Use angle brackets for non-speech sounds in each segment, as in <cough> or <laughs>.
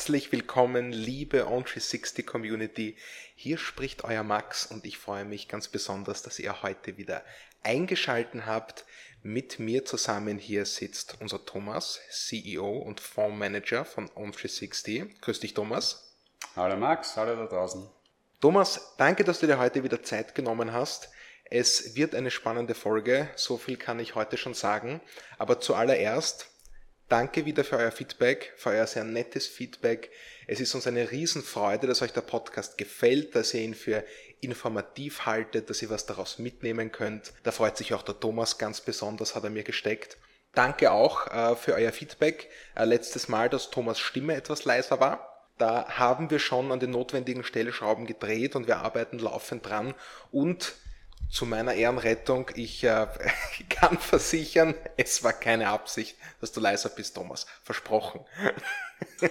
Herzlich willkommen, liebe On360 Community. Hier spricht euer Max und ich freue mich ganz besonders, dass ihr heute wieder eingeschalten habt. Mit mir zusammen hier sitzt unser Thomas, CEO und Fondsmanager von On360. Grüß dich, Thomas. Hallo Max, hallo da draußen. Thomas, danke, dass du dir heute wieder Zeit genommen hast. Es wird eine spannende Folge, so viel kann ich heute schon sagen. Aber zuallererst Danke wieder für euer Feedback, für euer sehr nettes Feedback. Es ist uns eine Riesenfreude, dass euch der Podcast gefällt, dass ihr ihn für informativ haltet, dass ihr was daraus mitnehmen könnt. Da freut sich auch der Thomas ganz besonders, hat er mir gesteckt. Danke auch äh, für euer Feedback. Äh, letztes Mal, dass Thomas Stimme etwas leiser war. Da haben wir schon an den notwendigen Stellschrauben gedreht und wir arbeiten laufend dran und zu meiner Ehrenrettung, ich äh, <laughs> kann versichern, es war keine Absicht, dass du leiser bist, Thomas. Versprochen. <laughs>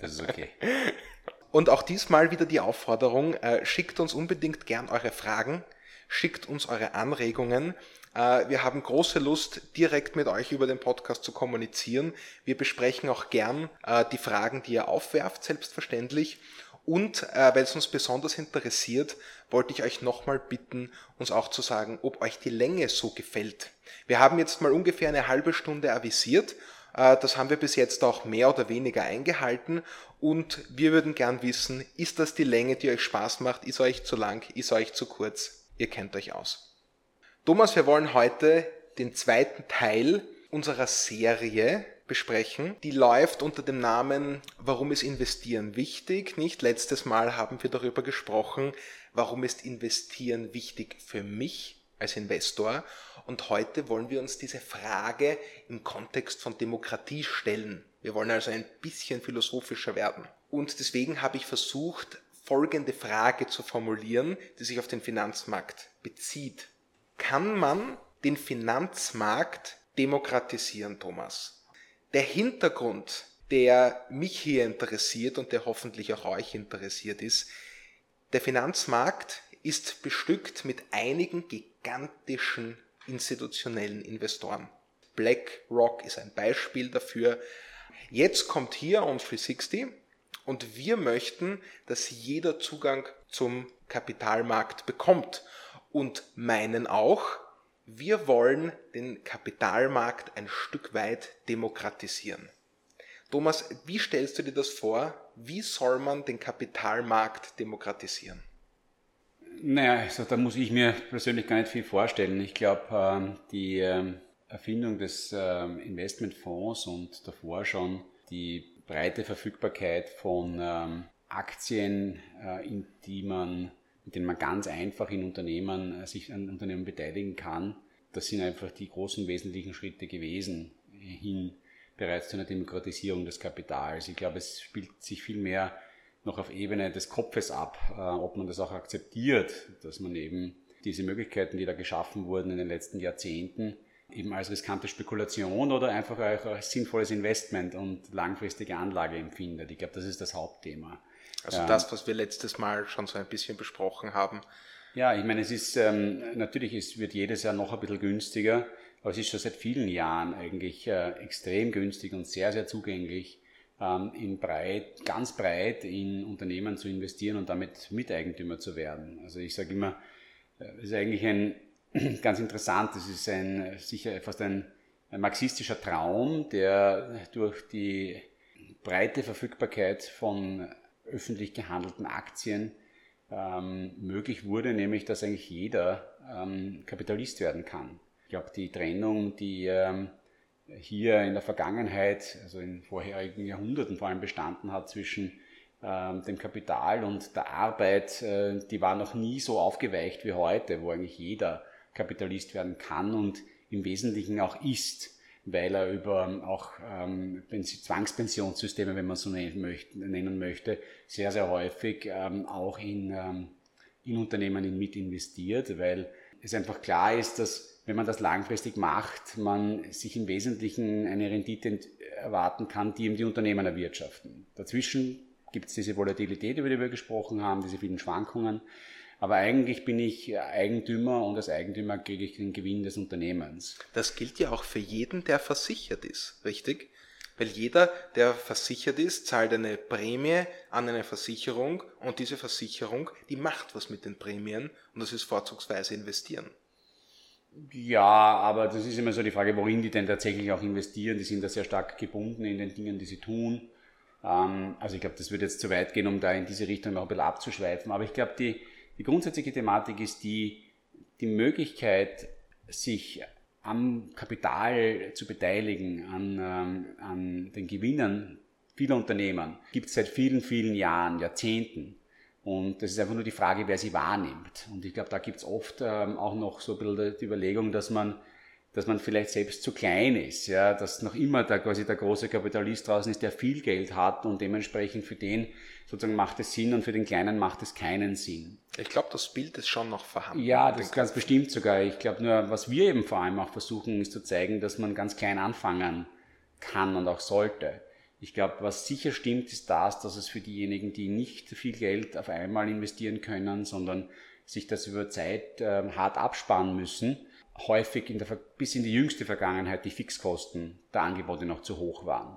Das ist okay. Und auch diesmal wieder die Aufforderung, äh, schickt uns unbedingt gern eure Fragen, schickt uns eure Anregungen. Äh, wir haben große Lust, direkt mit euch über den Podcast zu kommunizieren. Wir besprechen auch gern äh, die Fragen, die ihr aufwerft, selbstverständlich. Und äh, weil es uns besonders interessiert, wollte ich euch nochmal bitten, uns auch zu sagen, ob euch die Länge so gefällt. Wir haben jetzt mal ungefähr eine halbe Stunde avisiert. Äh, das haben wir bis jetzt auch mehr oder weniger eingehalten. Und wir würden gern wissen, ist das die Länge, die euch Spaß macht? Ist euch zu lang? Ist euch zu kurz? Ihr kennt euch aus. Thomas, wir wollen heute den zweiten Teil unserer Serie besprechen. Die läuft unter dem Namen Warum ist Investieren wichtig? Nicht letztes Mal haben wir darüber gesprochen, warum ist Investieren wichtig für mich als Investor? Und heute wollen wir uns diese Frage im Kontext von Demokratie stellen. Wir wollen also ein bisschen philosophischer werden. Und deswegen habe ich versucht, folgende Frage zu formulieren, die sich auf den Finanzmarkt bezieht. Kann man den Finanzmarkt demokratisieren, Thomas? Der Hintergrund, der mich hier interessiert und der hoffentlich auch euch interessiert ist, der Finanzmarkt ist bestückt mit einigen gigantischen institutionellen Investoren. BlackRock ist ein Beispiel dafür. Jetzt kommt hier on 360 und wir möchten, dass jeder Zugang zum Kapitalmarkt bekommt und meinen auch, wir wollen den Kapitalmarkt ein Stück weit demokratisieren. Thomas, wie stellst du dir das vor? Wie soll man den Kapitalmarkt demokratisieren? Naja, also da muss ich mir persönlich gar nicht viel vorstellen. Ich glaube, ähm, die ähm, Erfindung des ähm, Investmentfonds und davor schon die breite Verfügbarkeit von Aktien, äh, in die man mit denen man ganz einfach in Unternehmen äh, sich an Unternehmen beteiligen kann. Das sind einfach die großen wesentlichen Schritte gewesen hin bereits zu einer Demokratisierung des Kapitals. Ich glaube, es spielt sich viel mehr noch auf Ebene des Kopfes ab, äh, ob man das auch akzeptiert, dass man eben diese Möglichkeiten, die da geschaffen wurden in den letzten Jahrzehnten, eben als riskante Spekulation oder einfach als sinnvolles Investment und langfristige Anlage empfindet. Ich glaube, das ist das Hauptthema. Also ähm, das, was wir letztes Mal schon so ein bisschen besprochen haben. Ja, ich meine, es ist ähm, natürlich, es wird jedes Jahr noch ein bisschen günstiger, aber es ist schon seit vielen Jahren eigentlich äh, extrem günstig und sehr, sehr zugänglich, ähm, in breit, ganz breit in Unternehmen zu investieren und damit Miteigentümer zu werden. Also ich sage immer, äh, es ist eigentlich ein <clears throat> ganz interessant, es ist ein sicher fast ein, ein marxistischer Traum, der durch die breite Verfügbarkeit von öffentlich gehandelten Aktien ähm, möglich wurde, nämlich dass eigentlich jeder ähm, Kapitalist werden kann. Ich glaube, die Trennung, die ähm, hier in der Vergangenheit, also in vorherigen Jahrhunderten vor allem bestanden hat zwischen ähm, dem Kapital und der Arbeit, äh, die war noch nie so aufgeweicht wie heute, wo eigentlich jeder Kapitalist werden kann und im Wesentlichen auch ist weil er über ähm, auch ähm, Zwangspensionssysteme, wenn man so nennen möchte, sehr, sehr häufig ähm, auch in, ähm, in Unternehmen mit investiert, weil es einfach klar ist, dass wenn man das langfristig macht, man sich im Wesentlichen eine Rendite erwarten kann, die eben die Unternehmen erwirtschaften. Dazwischen gibt es diese Volatilität, über die wir gesprochen haben, diese vielen Schwankungen. Aber eigentlich bin ich Eigentümer und als Eigentümer kriege ich den Gewinn des Unternehmens. Das gilt ja auch für jeden, der versichert ist, richtig? Weil jeder, der versichert ist, zahlt eine Prämie an eine Versicherung und diese Versicherung, die macht was mit den Prämien und das ist vorzugsweise investieren. Ja, aber das ist immer so die Frage, worin die denn tatsächlich auch investieren. Die sind da sehr stark gebunden in den Dingen, die sie tun. Ähm, also ich glaube, das würde jetzt zu weit gehen, um da in diese Richtung noch ein bisschen abzuschweifen. Aber ich glaube, die, die grundsätzliche Thematik ist die, die Möglichkeit, sich am Kapital zu beteiligen, an, ähm, an den Gewinnen vieler Unternehmen, gibt es seit vielen, vielen Jahren, Jahrzehnten. Und das ist einfach nur die Frage, wer sie wahrnimmt. Und ich glaube, da gibt es oft ähm, auch noch so ein bisschen die Überlegung, dass man dass man vielleicht selbst zu klein ist, ja, dass noch immer da quasi der große Kapitalist draußen ist, der viel Geld hat und dementsprechend für den sozusagen macht es Sinn und für den Kleinen macht es keinen Sinn. Ich glaube, das Bild ist schon noch vorhanden. Ja, das ist ganz bestimmt sogar. Ich glaube nur, was wir eben vor allem auch versuchen, ist zu zeigen, dass man ganz klein anfangen kann und auch sollte. Ich glaube, was sicher stimmt, ist das, dass es für diejenigen, die nicht viel Geld auf einmal investieren können, sondern sich das über Zeit äh, hart absparen müssen, häufig in der, bis in die jüngste Vergangenheit die Fixkosten der Angebote noch zu hoch waren.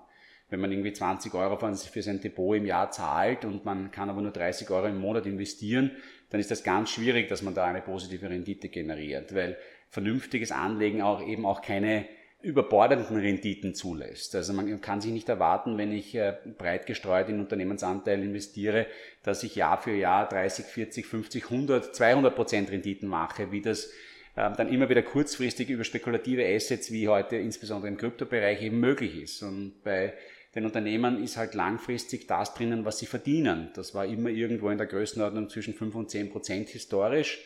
Wenn man irgendwie 20 Euro für sein Depot im Jahr zahlt und man kann aber nur 30 Euro im Monat investieren, dann ist das ganz schwierig, dass man da eine positive Rendite generiert, weil vernünftiges Anlegen auch eben auch keine überbordenden Renditen zulässt. Also man kann sich nicht erwarten, wenn ich äh, breit gestreut in Unternehmensanteil investiere, dass ich Jahr für Jahr 30, 40, 50, 100, 200 Prozent Renditen mache, wie das dann immer wieder kurzfristig über spekulative Assets wie heute insbesondere im Kryptobereich eben möglich ist. Und bei den Unternehmen ist halt langfristig das drinnen, was sie verdienen. Das war immer irgendwo in der Größenordnung zwischen 5 und 10 Prozent historisch.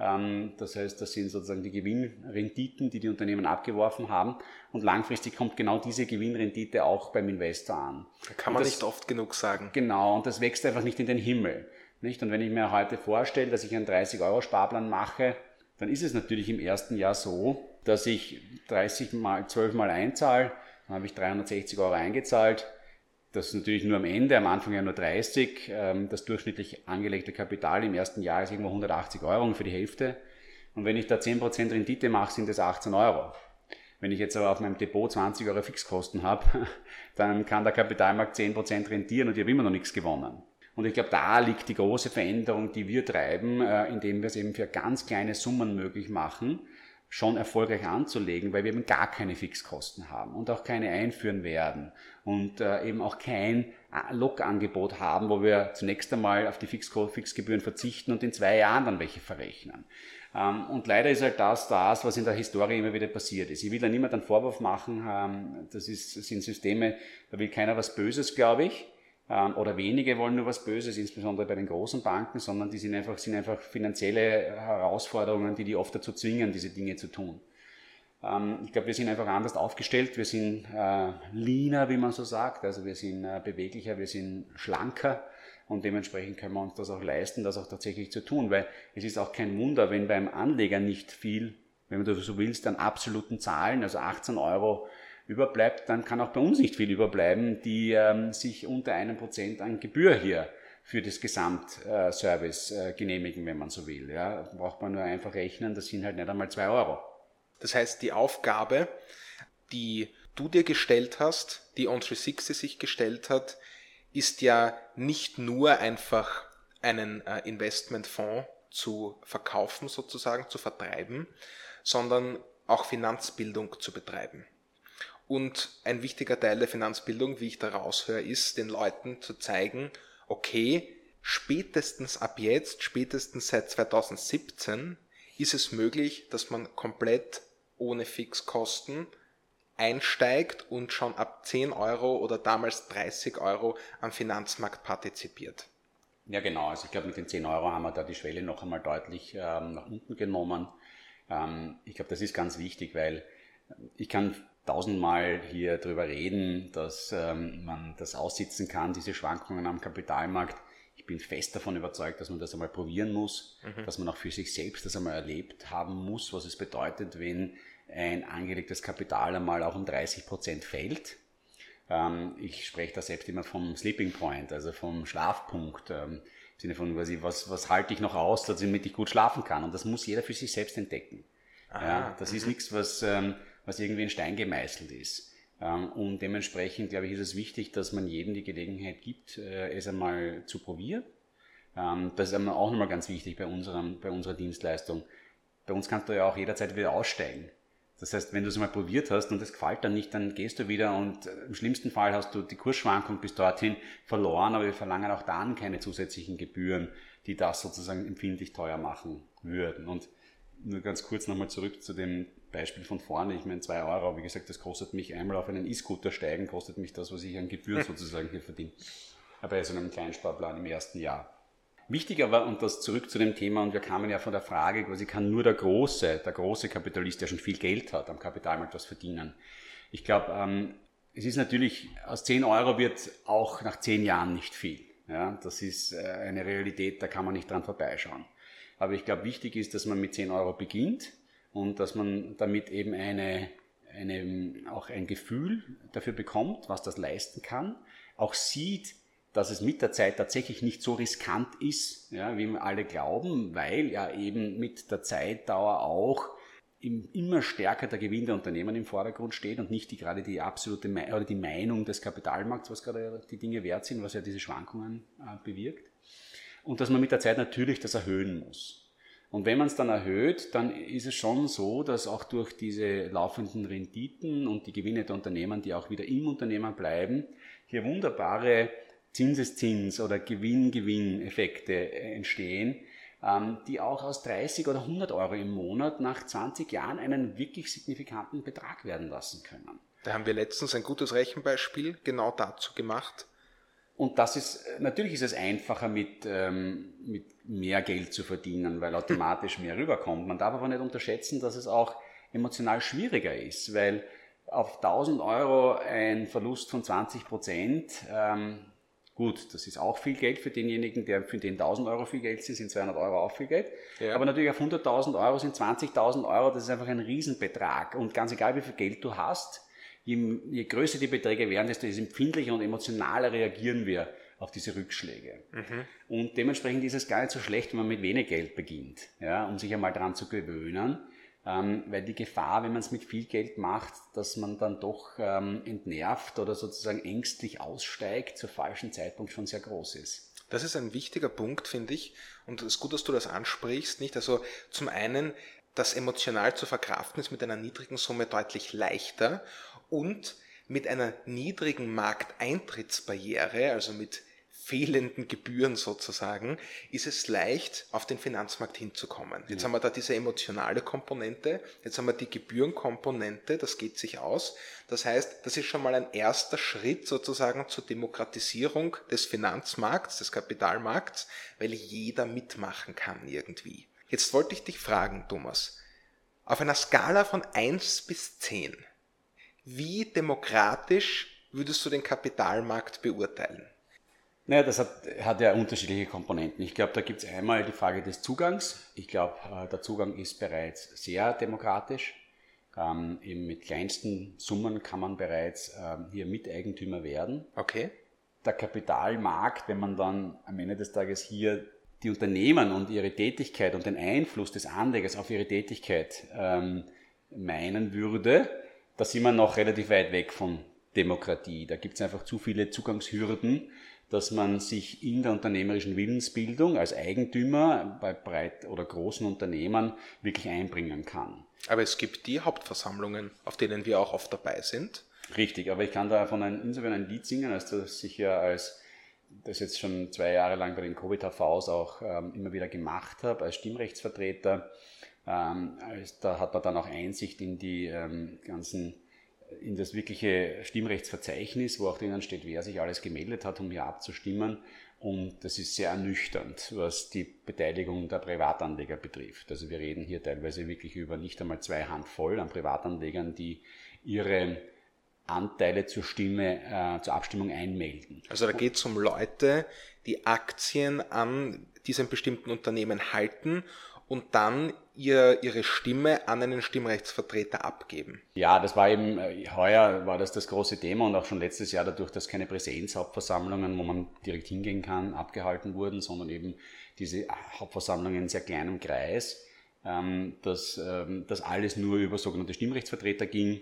Ähm, das heißt, das sind sozusagen die Gewinnrenditen, die die Unternehmen abgeworfen haben. Und langfristig kommt genau diese Gewinnrendite auch beim Investor an. Da kann man das, nicht oft genug sagen. Genau, und das wächst einfach nicht in den Himmel. Nicht? Und wenn ich mir heute vorstelle, dass ich einen 30-Euro-Sparplan mache, dann ist es natürlich im ersten Jahr so, dass ich 30 mal, 12 mal einzahle, dann habe ich 360 Euro eingezahlt. Das ist natürlich nur am Ende, am Anfang ja nur 30. Ähm, das durchschnittlich angelegte Kapital im ersten Jahr ist irgendwo 180 Euro für die Hälfte. Und wenn ich da 10% Rendite mache, sind das 18 Euro. Wenn ich jetzt aber auf meinem Depot 20 Euro Fixkosten habe, <laughs> dann kann der Kapitalmarkt 10% rentieren und ich habe immer noch nichts gewonnen. Und ich glaube, da liegt die große Veränderung, die wir treiben, äh, indem wir es eben für ganz kleine Summen möglich machen, schon erfolgreich anzulegen, weil wir eben gar keine Fixkosten haben und auch keine einführen werden und äh, eben auch kein äh, Lokangebot haben, wo wir zunächst einmal auf die Fixgebühren verzichten und in zwei Jahren dann welche verrechnen. Ähm, und leider ist halt das das, was in der Historie immer wieder passiert ist. Ich will da niemand einen Vorwurf machen, ähm, das, ist, das sind Systeme, da will keiner was Böses, glaube ich. Ähm, oder wenige wollen nur was Böses, insbesondere bei den großen Banken, sondern die sind einfach, sind einfach finanzielle Herausforderungen, die die oft dazu zwingen, diese Dinge zu tun. Ähm, ich glaube, wir sind einfach anders aufgestellt, wir sind äh, leaner, wie man so sagt, also wir sind äh, beweglicher, wir sind schlanker. Und dementsprechend können wir uns das auch leisten, das auch tatsächlich zu tun, weil es ist auch kein Wunder, wenn beim Anleger nicht viel, wenn du so willst, an absoluten Zahlen, also 18 Euro überbleibt, dann kann auch bei uns nicht viel überbleiben, die ähm, sich unter einem Prozent an Gebühr hier für das Gesamtservice äh, genehmigen, wenn man so will. Ja, braucht man nur einfach rechnen, das sind halt nicht einmal zwei Euro. Das heißt, die Aufgabe, die du dir gestellt hast, die On360 sich gestellt hat, ist ja nicht nur einfach einen äh, Investmentfonds zu verkaufen, sozusagen zu vertreiben, sondern auch Finanzbildung zu betreiben. Und ein wichtiger Teil der Finanzbildung, wie ich da raushöre, ist, den Leuten zu zeigen, okay, spätestens ab jetzt, spätestens seit 2017, ist es möglich, dass man komplett ohne Fixkosten einsteigt und schon ab 10 Euro oder damals 30 Euro am Finanzmarkt partizipiert. Ja, genau. Also ich glaube, mit den 10 Euro haben wir da die Schwelle noch einmal deutlich ähm, nach unten genommen. Ähm, ich glaube, das ist ganz wichtig, weil ich kann tausendmal hier drüber reden, dass ähm, man das aussitzen kann, diese Schwankungen am Kapitalmarkt. Ich bin fest davon überzeugt, dass man das einmal probieren muss, mhm. dass man auch für sich selbst das einmal erlebt haben muss, was es bedeutet, wenn ein angelegtes Kapital einmal auch um 30 Prozent fällt. Ähm, ich spreche da selbst immer vom Sleeping Point, also vom Schlafpunkt. Ähm, Im Sinne von, was, was, was halte ich noch aus, damit ich gut schlafen kann. Und das muss jeder für sich selbst entdecken. Aha, ja, das ist mhm. nichts, was, ähm, was irgendwie in Stein gemeißelt ist. Ähm, und dementsprechend, glaube ich, ist es wichtig, dass man jedem die Gelegenheit gibt, äh, es einmal zu probieren. Ähm, das ist auch nochmal ganz wichtig bei, unserem, bei unserer Dienstleistung. Bei uns kannst du ja auch jederzeit wieder aussteigen. Das heißt, wenn du es mal probiert hast und es gefällt dann nicht, dann gehst du wieder und äh, im schlimmsten Fall hast du die Kursschwankung bis dorthin verloren, aber wir verlangen auch dann keine zusätzlichen Gebühren, die das sozusagen empfindlich teuer machen würden. Und nur ganz kurz nochmal zurück zu dem Beispiel von vorne. Ich meine, zwei Euro, wie gesagt, das kostet mich einmal auf einen E-Scooter steigen, kostet mich das, was ich an Gebühren sozusagen hier verdiene. Bei so einem Kleinsparplan im ersten Jahr. Wichtig aber, und das zurück zu dem Thema, und wir kamen ja von der Frage, quasi kann nur der große, der große Kapitalist, der schon viel Geld hat, am Kapitalmarkt was verdienen. Ich glaube, ähm, es ist natürlich, aus 10 Euro wird auch nach 10 Jahren nicht viel. Ja, das ist äh, eine Realität, da kann man nicht dran vorbeischauen. Aber ich glaube, wichtig ist, dass man mit 10 Euro beginnt und dass man damit eben eine, eine, auch ein Gefühl dafür bekommt, was das leisten kann, auch sieht, dass es mit der Zeit tatsächlich nicht so riskant ist, ja, wie wir alle glauben, weil ja eben mit der Zeitdauer auch immer stärker der Gewinn der Unternehmen im Vordergrund steht und nicht die, gerade die absolute oder die Meinung des Kapitalmarkts, was gerade die Dinge wert sind, was ja diese Schwankungen äh, bewirkt. Und dass man mit der Zeit natürlich das erhöhen muss. Und wenn man es dann erhöht, dann ist es schon so, dass auch durch diese laufenden Renditen und die Gewinne der Unternehmen, die auch wieder im Unternehmen bleiben, hier wunderbare Zinseszins- oder Gewinn-Gewinn-Effekte äh, entstehen, ähm, die auch aus 30 oder 100 Euro im Monat nach 20 Jahren einen wirklich signifikanten Betrag werden lassen können. Da haben wir letztens ein gutes Rechenbeispiel genau dazu gemacht. Und das ist, natürlich ist es einfacher mit, ähm, mit mehr Geld zu verdienen, weil automatisch mehr rüberkommt. Man darf aber nicht unterschätzen, dass es auch emotional schwieriger ist, weil auf 1000 Euro ein Verlust von 20 Prozent, ähm, Gut, das ist auch viel Geld für denjenigen, der für den 1000 Euro viel Geld sind, sind 200 Euro auch viel Geld. Ja. Aber natürlich auf 100.000 Euro sind 20.000 Euro, das ist einfach ein Riesenbetrag. Und ganz egal, wie viel Geld du hast, je, je größer die Beträge werden, desto empfindlicher und emotionaler reagieren wir auf diese Rückschläge. Mhm. Und dementsprechend ist es gar nicht so schlecht, wenn man mit wenig Geld beginnt, ja, um sich einmal daran zu gewöhnen. Ähm, weil die Gefahr, wenn man es mit viel Geld macht, dass man dann doch ähm, entnervt oder sozusagen ängstlich aussteigt zur falschen Zeitpunkt schon sehr groß ist. Das ist ein wichtiger Punkt, finde ich. Und es ist gut, dass du das ansprichst, nicht? Also zum einen, das emotional zu verkraften ist mit einer niedrigen Summe deutlich leichter und mit einer niedrigen Markteintrittsbarriere, also mit fehlenden Gebühren sozusagen, ist es leicht, auf den Finanzmarkt hinzukommen. Jetzt ja. haben wir da diese emotionale Komponente, jetzt haben wir die Gebührenkomponente, das geht sich aus. Das heißt, das ist schon mal ein erster Schritt sozusagen zur Demokratisierung des Finanzmarkts, des Kapitalmarkts, weil jeder mitmachen kann irgendwie. Jetzt wollte ich dich fragen, Thomas, auf einer Skala von 1 bis 10, wie demokratisch würdest du den Kapitalmarkt beurteilen? Naja, das hat, hat ja unterschiedliche Komponenten. Ich glaube, da gibt es einmal die Frage des Zugangs. Ich glaube, äh, der Zugang ist bereits sehr demokratisch. Ähm, eben mit kleinsten Summen kann man bereits ähm, hier Miteigentümer werden. Okay. Der Kapitalmarkt, wenn man dann am Ende des Tages hier die Unternehmen und ihre Tätigkeit und den Einfluss des Anlegers auf ihre Tätigkeit ähm, meinen würde, da sind wir noch relativ weit weg von Demokratie. Da gibt es einfach zu viele Zugangshürden dass man sich in der unternehmerischen Willensbildung als Eigentümer bei breit oder großen Unternehmen wirklich einbringen kann. Aber es gibt die Hauptversammlungen, auf denen wir auch oft dabei sind. Richtig, aber ich kann da von ein, insofern ein Lied singen, als dass ich ja als das jetzt schon zwei Jahre lang bei den Covid-HVs auch ähm, immer wieder gemacht habe, als Stimmrechtsvertreter. Ähm, da hat man dann auch Einsicht in die ähm, ganzen in das wirkliche Stimmrechtsverzeichnis, wo auch drinnen steht, wer sich alles gemeldet hat, um hier abzustimmen. Und das ist sehr ernüchternd, was die Beteiligung der Privatanleger betrifft. Also wir reden hier teilweise wirklich über nicht einmal zwei Handvoll an Privatanlegern, die ihre Anteile zur Stimme, äh, zur Abstimmung einmelden. Also da geht es um Leute, die Aktien an diesem bestimmten Unternehmen halten und dann ihr, ihre Stimme an einen Stimmrechtsvertreter abgeben. Ja, das war eben, äh, heuer war das das große Thema und auch schon letztes Jahr dadurch, dass keine Präsenzhauptversammlungen, wo man direkt hingehen kann, abgehalten wurden, sondern eben diese Hauptversammlungen in sehr kleinem Kreis, ähm, dass ähm, das alles nur über sogenannte Stimmrechtsvertreter ging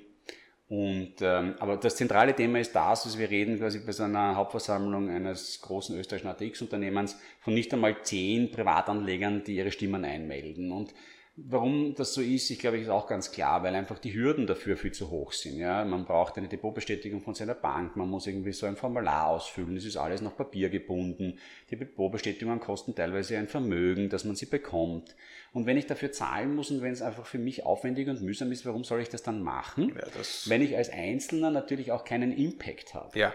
Und, ähm, aber das zentrale Thema ist das, dass wir reden quasi bei so einer Hauptversammlung eines großen österreichischen ATX-Unternehmens von nicht einmal zehn Privatanlegern, die ihre Stimmen einmelden. Und Warum das so ist, ich glaube, ist auch ganz klar, weil einfach die Hürden dafür viel zu hoch sind. Ja? Man braucht eine Depotbestätigung von seiner Bank, man muss irgendwie so ein Formular ausfüllen, es ist alles nach Papier gebunden. Die Depotbestätigungen kosten teilweise ein Vermögen, dass man sie bekommt. Und wenn ich dafür zahlen muss und wenn es einfach für mich aufwendig und mühsam ist, warum soll ich das dann machen? Ja, das wenn ich als Einzelner natürlich auch keinen Impact habe. Ja,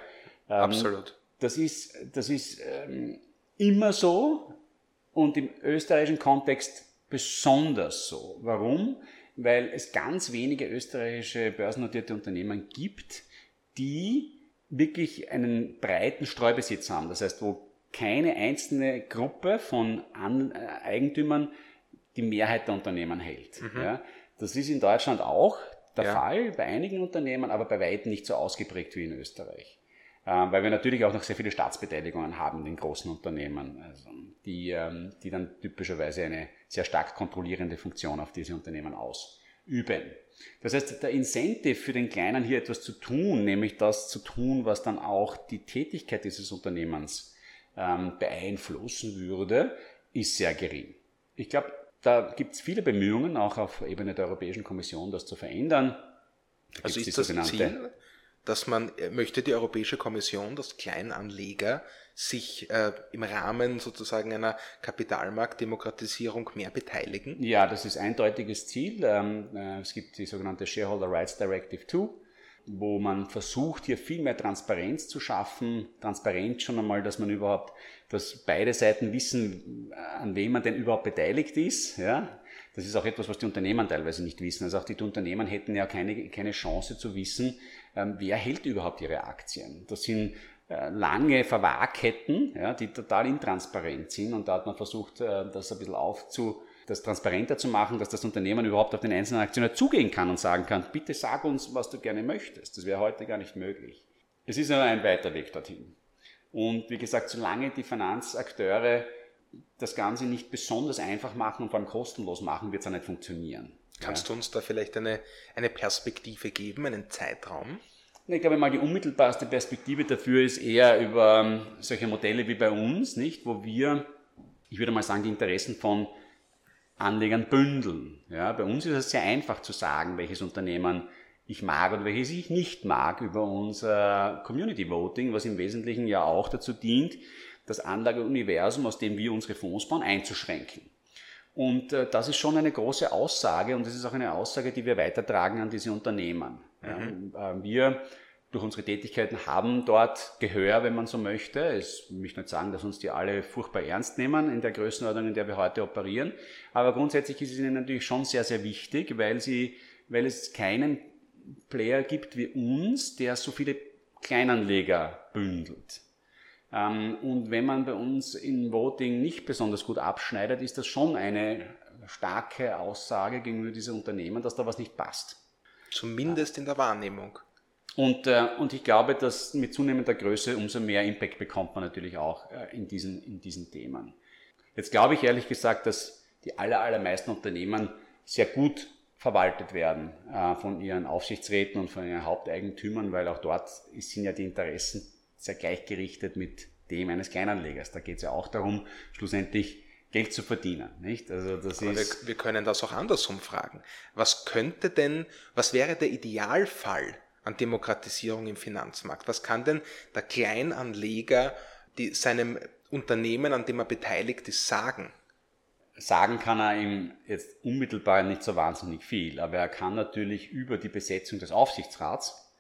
ähm, absolut. Das ist, das ist ähm, immer so und im österreichischen Kontext besonders so. Warum? Weil es ganz wenige österreichische börsennotierte Unternehmen gibt, die wirklich einen breiten Streubesitz haben. Das heißt, wo keine einzelne Gruppe von An äh, Eigentümern die Mehrheit der Unternehmen hält. Mhm. Ja, das ist in Deutschland auch der ja. Fall bei einigen Unternehmen, aber bei weitem nicht so ausgeprägt wie in Österreich. Ähm, weil wir natürlich auch noch sehr viele Staatsbeteiligungen haben in den großen Unternehmen, also die, ähm, die dann typischerweise eine sehr stark kontrollierende Funktion auf diese Unternehmen ausüben. Das heißt, der Incentive für den Kleinen hier etwas zu tun, nämlich das zu tun, was dann auch die Tätigkeit dieses Unternehmens ähm, beeinflussen würde, ist sehr gering. Ich glaube, da gibt es viele Bemühungen, auch auf Ebene der Europäischen Kommission, das zu verändern. Da also ist das Ziel, dass man äh, möchte die Europäische Kommission, dass Kleinanleger sich äh, im Rahmen sozusagen einer Kapitalmarktdemokratisierung mehr beteiligen? Ja, das ist eindeutiges Ziel. Ähm, äh, es gibt die sogenannte Shareholder Rights Directive 2, wo man versucht, hier viel mehr Transparenz zu schaffen. Transparenz schon einmal, dass man überhaupt, dass beide Seiten wissen, an wem man denn überhaupt beteiligt ist. Ja? Das ist auch etwas, was die Unternehmen teilweise nicht wissen. Also auch die Unternehmen hätten ja keine, keine Chance zu wissen, wer hält überhaupt ihre Aktien. Das sind äh, lange Verwahrketten, ja, die total intransparent sind und da hat man versucht, äh, das ein bisschen aufzu, das transparenter zu machen, dass das Unternehmen überhaupt auf den einzelnen Aktionär zugehen kann und sagen kann, bitte sag uns, was du gerne möchtest. Das wäre heute gar nicht möglich. Es ist aber ein weiter Weg dorthin. Und wie gesagt, solange die Finanzakteure das Ganze nicht besonders einfach machen und vor allem kostenlos machen, wird es auch nicht funktionieren. Kannst du uns da vielleicht eine, eine Perspektive geben, einen Zeitraum? Ich glaube mal, die unmittelbarste Perspektive dafür ist eher über ähm, solche Modelle wie bei uns, nicht, wo wir, ich würde mal sagen, die Interessen von Anlegern bündeln. Ja, bei uns ist es sehr einfach zu sagen, welches Unternehmen ich mag und welches ich nicht mag über unser Community Voting, was im Wesentlichen ja auch dazu dient, das Anlageuniversum, aus dem wir unsere Fonds bauen, einzuschränken. Und äh, das ist schon eine große Aussage und das ist auch eine Aussage, die wir weitertragen an diese Unternehmen. Mhm. Ja, äh, wir durch unsere Tätigkeiten haben dort Gehör, wenn man so möchte. Ich möchte nicht sagen, dass uns die alle furchtbar ernst nehmen in der Größenordnung, in der wir heute operieren. Aber grundsätzlich ist es ihnen natürlich schon sehr, sehr wichtig, weil sie, weil es keinen Player gibt wie uns, der so viele Kleinanleger bündelt. Ähm, und wenn man bei uns in Voting nicht besonders gut abschneidet, ist das schon eine starke Aussage gegenüber diesen Unternehmen, dass da was nicht passt. Zumindest in der Wahrnehmung. Und, äh, und ich glaube, dass mit zunehmender Größe umso mehr Impact bekommt man natürlich auch äh, in, diesen, in diesen Themen. Jetzt glaube ich ehrlich gesagt, dass die aller, allermeisten Unternehmen sehr gut verwaltet werden äh, von ihren Aufsichtsräten und von ihren Haupteigentümern, weil auch dort sind ja die Interessen sehr gleichgerichtet mit dem eines Kleinanlegers. Da geht es ja auch darum, schlussendlich Geld zu verdienen. Nicht? Also das Aber ist wir, wir können das auch andersrum fragen. Was könnte denn, was wäre der Idealfall an Demokratisierung im Finanzmarkt? Was kann denn der Kleinanleger die, seinem Unternehmen, an dem er beteiligt ist, sagen? Sagen kann er ihm jetzt unmittelbar nicht so wahnsinnig viel, aber er kann natürlich über die Besetzung des Aufsichtsrats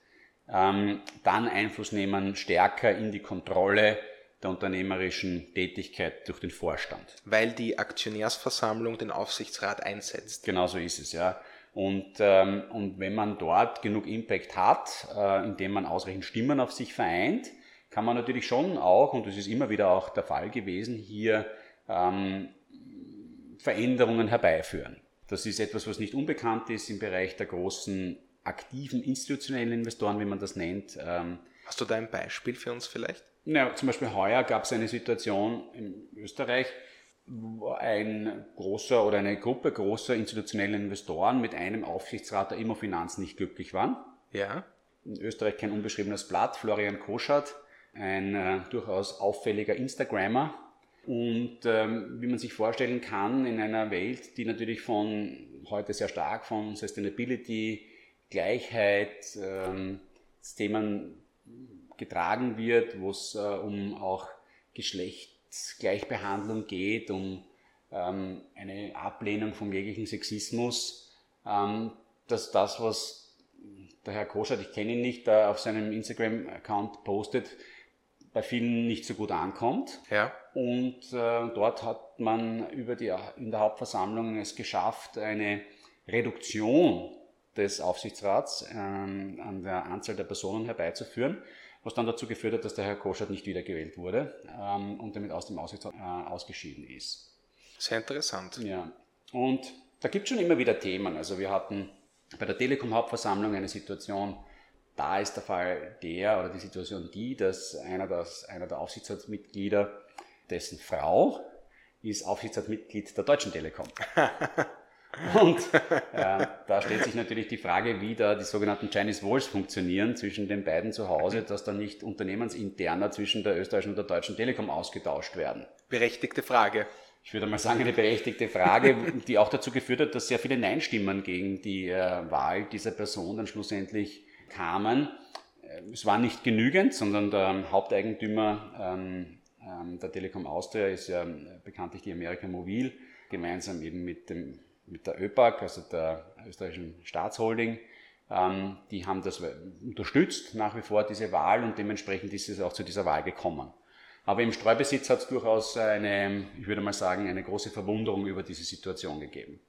ähm, dann Einfluss nehmen stärker in die Kontrolle der unternehmerischen Tätigkeit durch den Vorstand. Weil die Aktionärsversammlung den Aufsichtsrat einsetzt. Genau so ist es, ja. Und, ähm, und wenn man dort genug Impact hat, äh, indem man ausreichend Stimmen auf sich vereint, kann man natürlich schon auch, und das ist immer wieder auch der Fall gewesen, hier ähm, Veränderungen herbeiführen. Das ist etwas, was nicht unbekannt ist im Bereich der großen aktiven institutionellen Investoren, wie man das nennt. Ähm, Hast du da ein Beispiel für uns vielleicht? Ja, zum Beispiel heuer gab es eine Situation in Österreich, wo ein großer oder eine Gruppe großer institutioneller Investoren mit einem Aufsichtsrat der Immofinanz nicht glücklich waren. Ja. In Österreich kein unbeschriebenes Blatt, Florian Koschert, ein äh, durchaus auffälliger Instagrammer. Und ähm, wie man sich vorstellen kann, in einer Welt, die natürlich von heute sehr stark von Sustainability, Gleichheit, ähm, Themen getragen wird, wo es äh, um auch Geschlechtsgleichbehandlung geht, um ähm, eine Ablehnung vom jeglichen Sexismus, ähm, dass das, was der Herr Koschert, ich kenne ihn nicht, da auf seinem Instagram-Account postet, bei vielen nicht so gut ankommt. Ja. Und äh, dort hat man über die, in der Hauptversammlung es geschafft, eine Reduktion des Aufsichtsrats ähm, an der Anzahl der Personen herbeizuführen, was dann dazu geführt hat, dass der Herr Koschert nicht wiedergewählt wurde ähm, und damit aus dem Aufsichtsrat äh, ausgeschieden ist. Sehr interessant. Ja, und da gibt es schon immer wieder Themen. Also wir hatten bei der Telekom-Hauptversammlung eine Situation, da ist der Fall der oder die Situation die, dass einer, das, einer der Aufsichtsratsmitglieder, dessen Frau ist Aufsichtsratsmitglied der Deutschen Telekom. <laughs> Und <laughs> äh, da stellt sich natürlich die Frage, wie da die sogenannten Chinese Walls funktionieren zwischen den beiden zu Hause, dass da nicht unternehmensinterner zwischen der österreichischen und der deutschen Telekom ausgetauscht werden. Berechtigte Frage ich würde mal sagen, eine berechtigte Frage, die auch dazu geführt hat, dass sehr viele Nein-Stimmen gegen die äh, Wahl dieser Person dann schlussendlich kamen. Äh, es war nicht genügend, sondern der Haupteigentümer ähm, ähm, der Telekom Austria ist ja äh, bekanntlich die America Mobil, gemeinsam eben mit, dem, mit der ÖPAC, also der österreichischen Staatsholding. Ähm, die haben das unterstützt, nach wie vor diese Wahl und dementsprechend ist es auch zu dieser Wahl gekommen. Aber im Streubesitz hat es durchaus eine, ich würde mal sagen, eine große Verwunderung über diese Situation gegeben.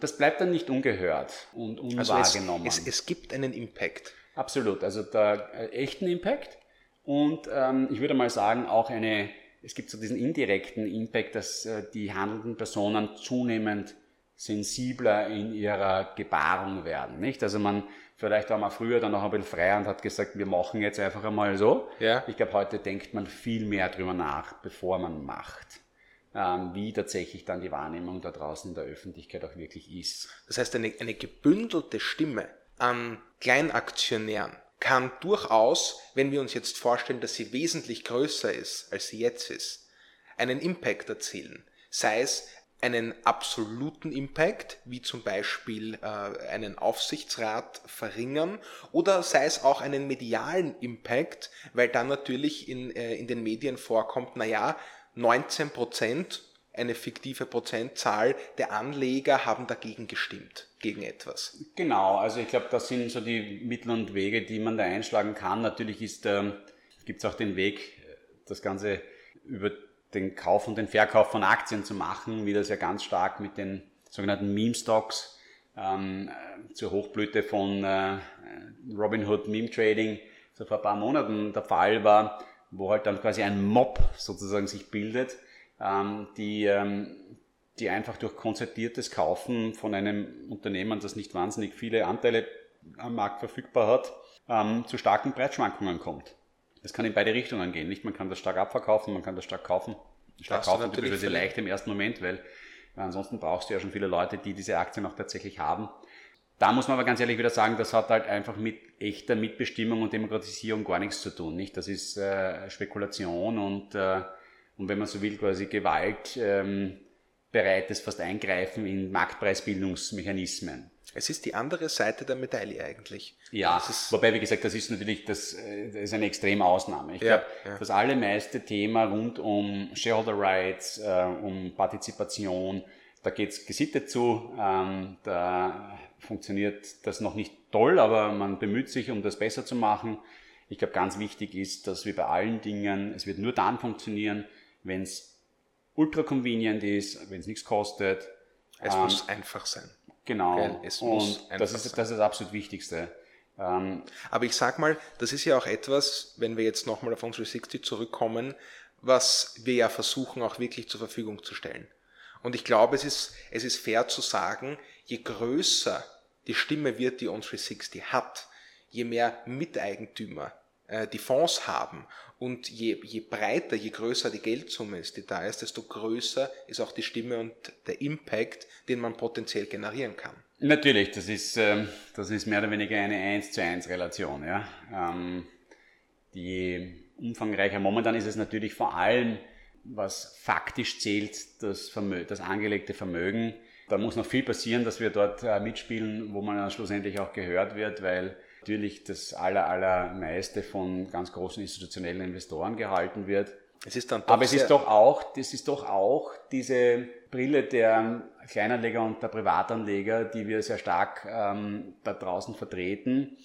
Das bleibt dann nicht ungehört und unwahrgenommen. Also es, es, es gibt einen Impact. Absolut, also der äh, echten Impact und ähm, ich würde mal sagen auch eine, es gibt so diesen indirekten Impact, dass äh, die handelnden Personen zunehmend sensibler in ihrer Gebarung werden, nicht? Also man Vielleicht war man früher dann noch ein bisschen freier und hat gesagt, wir machen jetzt einfach einmal so. Ja. Ich glaube, heute denkt man viel mehr drüber nach, bevor man macht. Ähm, wie tatsächlich dann die Wahrnehmung da draußen in der Öffentlichkeit auch wirklich ist. Das heißt, eine, eine gebündelte Stimme an Kleinaktionären kann durchaus, wenn wir uns jetzt vorstellen, dass sie wesentlich größer ist, als sie jetzt ist, einen Impact erzielen. Sei es einen absoluten Impact, wie zum Beispiel äh, einen Aufsichtsrat verringern, oder sei es auch einen medialen Impact, weil dann natürlich in, äh, in den Medien vorkommt, naja, 19 Prozent, eine fiktive Prozentzahl der Anleger haben dagegen gestimmt, gegen etwas. Genau, also ich glaube, das sind so die Mittel und Wege, die man da einschlagen kann. Natürlich ist, ähm, gibt es auch den Weg, das Ganze über den Kauf und den Verkauf von Aktien zu machen, wie das ja ganz stark mit den sogenannten Meme-Stocks ähm, zur Hochblüte von äh, Robinhood Meme Trading so vor ein paar Monaten der Fall war, wo halt dann quasi ein Mob sozusagen sich bildet, ähm, die, ähm, die einfach durch konzertiertes Kaufen von einem Unternehmen, das nicht wahnsinnig viele Anteile am Markt verfügbar hat, ähm, zu starken Preisschwankungen kommt. Das kann in beide Richtungen gehen. Nicht, man kann das stark abverkaufen, man kann das stark kaufen. Stark kaufen typischerweise leicht im ersten Moment, weil ansonsten brauchst du ja schon viele Leute, die diese Aktien auch tatsächlich haben. Da muss man aber ganz ehrlich wieder sagen, das hat halt einfach mit echter Mitbestimmung und Demokratisierung gar nichts zu tun. Nicht? Das ist äh, Spekulation und, äh, und wenn man so will, quasi Gewalt, ähm, bereites fast Eingreifen in Marktpreisbildungsmechanismen. Es ist die andere Seite der Medaille eigentlich. Ja, wobei, wie gesagt, das ist natürlich das, äh, das ist eine extreme Ausnahme. Ich ja, glaube, ja. das allermeiste Thema rund um Shareholder Rights, äh, um Partizipation, da geht's gesittet zu. Ähm, da funktioniert das noch nicht toll, aber man bemüht sich, um das besser zu machen. Ich glaube, ganz wichtig ist, dass wie bei allen Dingen, es wird nur dann funktionieren, wenn es ultra convenient ist, wenn es nichts kostet. Es ähm, muss einfach sein. Genau. Okay, es muss und das ist, das ist das absolut Wichtigste. Ähm, Aber ich sag mal, das ist ja auch etwas, wenn wir jetzt nochmal auf unsere 60 zurückkommen, was wir ja versuchen auch wirklich zur Verfügung zu stellen. Und ich glaube, es ist, es ist fair zu sagen, je größer die Stimme wird, die On360 hat, je mehr Miteigentümer äh, die Fonds haben. Und je, je breiter, je größer die Geldsumme ist, die da ist, desto größer ist auch die Stimme und der Impact, den man potenziell generieren kann. Natürlich, das ist, ähm, das ist mehr oder weniger eine 1 zu 1 Relation. Ja. Ähm, die umfangreicher, momentan ist es natürlich vor allem, was faktisch zählt, das, Vermö das angelegte Vermögen. Da muss noch viel passieren, dass wir dort äh, mitspielen, wo man dann schlussendlich auch gehört wird, weil natürlich das aller, allermeiste von ganz großen institutionellen Investoren gehalten wird. Es ist dann Aber es ist doch auch, das ist doch auch diese Brille der Kleinanleger und der Privatanleger, die wir sehr stark ähm, da draußen vertreten,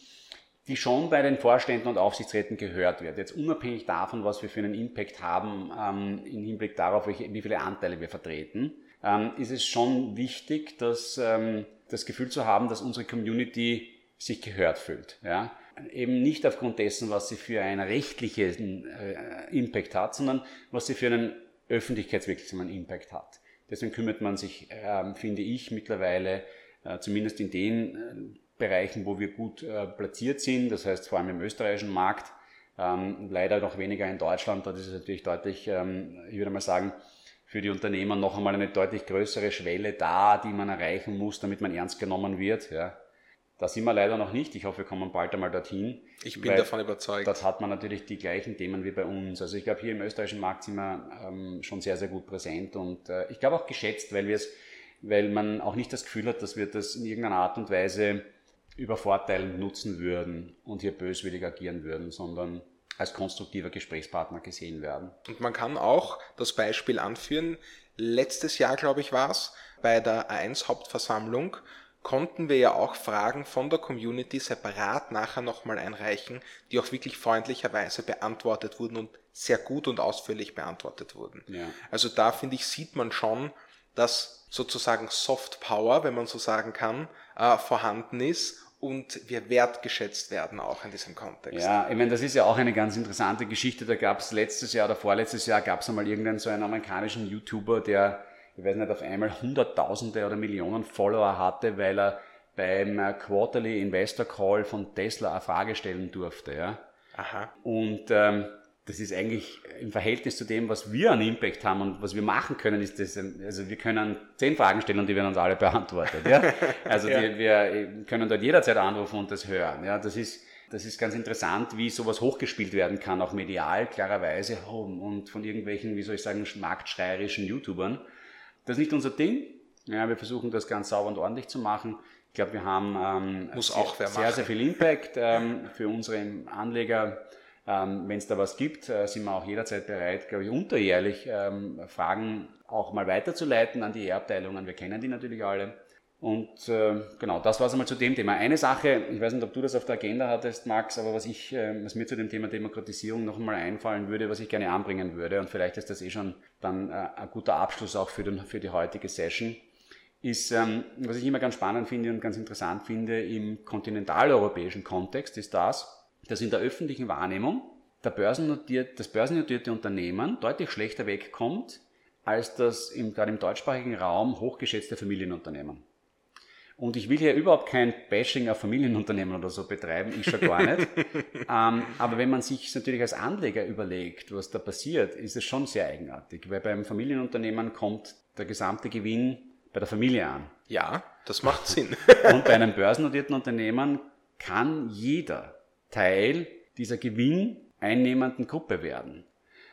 die schon bei den Vorständen und Aufsichtsräten gehört wird. Jetzt unabhängig davon, was wir für einen Impact haben, ähm, im Hinblick darauf, wie viele Anteile wir vertreten, ähm, ist es schon wichtig, dass ähm, das Gefühl zu haben, dass unsere Community sich gehört fühlt. Ja? Eben nicht aufgrund dessen, was sie für einen rechtlichen äh, Impact hat, sondern was sie für einen öffentlichkeitswirksamen Impact hat. Deswegen kümmert man sich, äh, finde ich, mittlerweile äh, zumindest in den äh, Bereichen, wo wir gut platziert sind, das heißt vor allem im österreichischen Markt, ähm, leider noch weniger in Deutschland, dort ist es natürlich deutlich, ähm, ich würde mal sagen, für die Unternehmer noch einmal eine deutlich größere Schwelle da, die man erreichen muss, damit man ernst genommen wird. Ja. Da sind wir leider noch nicht. Ich hoffe, wir kommen bald einmal dorthin. Ich bin davon überzeugt. Dort hat man natürlich die gleichen Themen wie bei uns. Also ich glaube, hier im österreichischen Markt sind wir ähm, schon sehr, sehr gut präsent und äh, ich glaube auch geschätzt, weil wir es, weil man auch nicht das Gefühl hat, dass wir das in irgendeiner Art und Weise übervorteilend nutzen würden und hier böswillig agieren würden, sondern als konstruktiver Gesprächspartner gesehen werden. Und man kann auch das Beispiel anführen, letztes Jahr, glaube ich, war es, bei der A1 Hauptversammlung konnten wir ja auch Fragen von der Community separat nachher nochmal einreichen, die auch wirklich freundlicherweise beantwortet wurden und sehr gut und ausführlich beantwortet wurden. Ja. Also da finde ich, sieht man schon, dass sozusagen Soft Power, wenn man so sagen kann, äh, vorhanden ist und wir wertgeschätzt werden auch in diesem Kontext. Ja, ich meine, das ist ja auch eine ganz interessante Geschichte. Da gab es letztes Jahr oder vorletztes Jahr gab es einmal irgendeinen so einen amerikanischen YouTuber, der, ich weiß nicht, auf einmal Hunderttausende oder Millionen Follower hatte, weil er beim Quarterly Investor Call von Tesla eine Frage stellen durfte. Ja. Aha. Und ähm, das ist eigentlich im Verhältnis zu dem, was wir an Impact haben und was wir machen können, ist das, also wir können zehn Fragen stellen und die werden uns alle beantwortet. Ja? <laughs> Also ja. Die, wir können dort jederzeit anrufen und das hören. Ja? Das ist, das ist ganz interessant, wie sowas hochgespielt werden kann, auch medial, klarerweise, oh, und von irgendwelchen, wie soll ich sagen, marktschreierischen YouTubern. Das ist nicht unser Ding. Ja, wir versuchen das ganz sauber und ordentlich zu machen. Ich glaube, wir haben ähm, Muss auch sehr, sehr, sehr viel Impact ähm, für unsere Anleger ähm, Wenn es da was gibt, äh, sind wir auch jederzeit bereit, glaube ich, unterjährlich ähm, Fragen auch mal weiterzuleiten an die E-Abteilungen. Wir kennen die natürlich alle. Und äh, genau, das war es einmal zu dem Thema. Eine Sache, ich weiß nicht, ob du das auf der Agenda hattest, Max, aber was ich, äh, was mir zu dem Thema Demokratisierung noch einmal einfallen würde, was ich gerne anbringen würde, und vielleicht ist das eh schon dann äh, ein guter Abschluss auch für, den, für die heutige Session, ist, ähm, was ich immer ganz spannend finde und ganz interessant finde im kontinentaleuropäischen Kontext, ist das, dass in der öffentlichen Wahrnehmung der börsennotiert, das börsennotierte Unternehmen deutlich schlechter wegkommt als das im, gerade im deutschsprachigen Raum hochgeschätzte Familienunternehmen. Und ich will hier überhaupt kein Bashing auf Familienunternehmen oder so betreiben, ich schon gar nicht. <laughs> ähm, aber wenn man sich natürlich als Anleger überlegt, was da passiert, ist es schon sehr eigenartig, weil beim Familienunternehmen kommt der gesamte Gewinn bei der Familie an. Ja, das macht <laughs> Sinn. Und bei einem börsennotierten Unternehmen kann jeder Teil dieser gewinneinnehmenden Gruppe werden.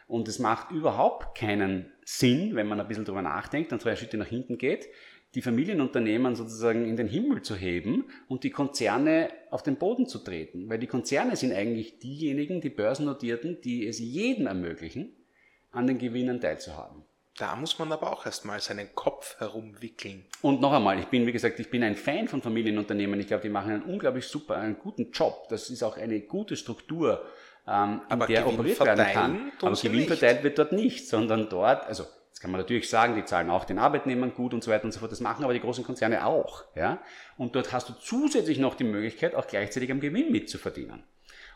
Und es macht überhaupt keinen Sinn, wenn man ein bisschen drüber nachdenkt und zwei Schritte nach hinten geht, die Familienunternehmen sozusagen in den Himmel zu heben und die Konzerne auf den Boden zu treten. Weil die Konzerne sind eigentlich diejenigen, die Börsennotierten, die es jedem ermöglichen, an den Gewinnen teilzuhaben. Da muss man aber auch erstmal seinen Kopf herumwickeln. Und noch einmal, ich bin, wie gesagt, ich bin ein Fan von Familienunternehmen. Ich glaube, die machen einen unglaublich super, einen guten Job. Das ist auch eine gute Struktur, ähm, in aber der Gewinn operiert werden kann. Aber Gewinn verteilt wird dort nicht, sondern dort, also kann man natürlich sagen, die zahlen auch den Arbeitnehmern gut und so weiter und so fort. Das machen aber die großen Konzerne auch. Ja? Und dort hast du zusätzlich noch die Möglichkeit, auch gleichzeitig am Gewinn mitzuverdienen.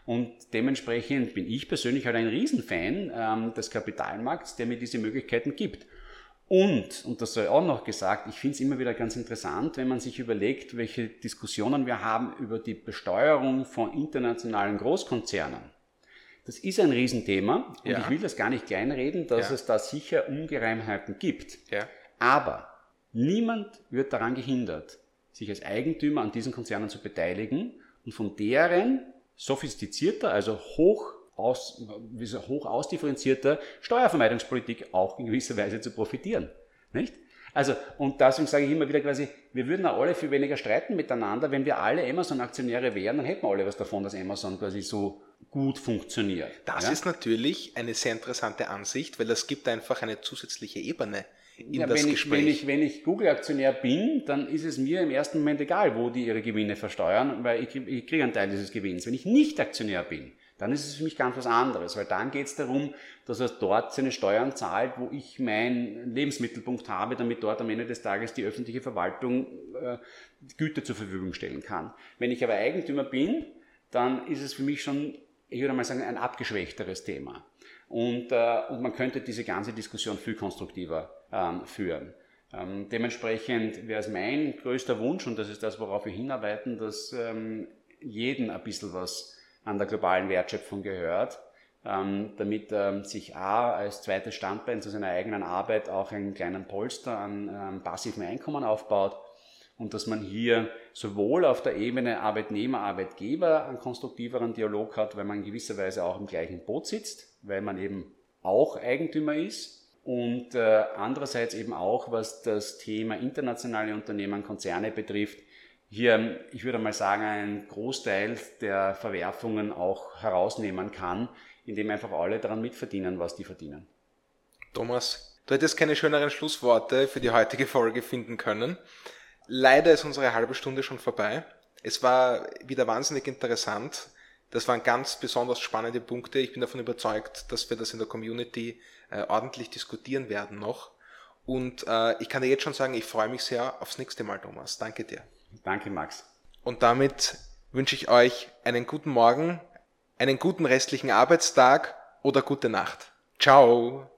Und dementsprechend bin ich persönlich halt ein Riesenfan ähm, des Kapitalmarkts, der mir diese Möglichkeiten gibt. Und, und das sei auch noch gesagt, ich finde es immer wieder ganz interessant, wenn man sich überlegt, welche Diskussionen wir haben über die Besteuerung von internationalen Großkonzernen. Das ist ein Riesenthema und Ja. ich will das gar nicht kleinreden, dass Ja. es da sicher Ungereimheiten gibt. Ja. Aber niemand wird daran gehindert, sich als Eigentümer an diesen Konzernen zu beteiligen und von deren sophistizierter, also hoch, aus, hoch ausdifferenzierter Steuervermeidungspolitik auch in gewisser Weise zu profitieren. Nicht? Also, und deswegen sage ich immer wieder quasi, wir würden auch alle viel weniger streiten miteinander, wenn wir alle Amazon-Aktionäre wären, dann hätten wir alle was davon, dass Amazon quasi so gut funktioniert. Das ja? ist natürlich eine sehr interessante Ansicht, weil das gibt einfach eine zusätzliche Ebene in Ja, das wenn, ich, Gespräch. wenn, ich, wenn ich Google-Aktionär bin, dann ist es mir im ersten Moment egal, wo die ihre Gewinne versteuern, weil ich, ich kriege einen Teil dieses Gewinns. Wenn ich nicht Aktionär bin, dann ist es für mich ganz was anderes, weil dann geht es darum, dass er dort seine Steuern zahlt, wo ich meinen Lebensmittelpunkt habe, damit dort am Ende des Tages die öffentliche Verwaltung äh, Güter zur Verfügung stellen kann. Wenn ich aber Eigentümer bin, dann ist es für mich schon, ich würde mal sagen, ein abgeschwächteres Thema. Und, äh, und man könnte diese ganze Diskussion viel konstruktiver ähm, führen. Ähm, dementsprechend wäre es mein größter Wunsch, und das ist das, worauf wir hinarbeiten, dass ähm, jeden ein bisschen was an der globalen Wertschöpfung gehört, ähm, damit ähm, sich A als zweites Standbein zu seiner eigenen Arbeit auch einen kleinen Polster an ähm, passiven Einkommen aufbaut und dass man hier sowohl auf der Ebene Arbeitnehmer, Arbeitgeber einen konstruktiveren Dialog hat, weil man in gewisser Weise auch im gleichen Boot sitzt, weil man eben auch Eigentümer ist und äh, andererseits eben auch, was das Thema internationale Unternehmen, Konzerne betrifft, hier, ich würde mal sagen, einen Großteil der Verwerfungen auch herausnehmen kann, indem einfach alle daran mitverdienen, was die verdienen. Thomas, du hättest keine schöneren Schlussworte für die heutige Folge finden können. Leider ist unsere halbe Stunde schon vorbei. Es war wieder wahnsinnig interessant. Das waren ganz besonders spannende Punkte. Ich bin davon überzeugt, dass wir das in der Community äh, ordentlich diskutieren werden noch. Und äh, ich kann dir jetzt schon sagen, ich freue mich sehr aufs nächste Mal, Thomas. Danke dir. Danke, Max. Und damit wünsche ich euch einen guten Morgen, einen guten restlichen Arbeitstag oder gute Nacht. Ciao.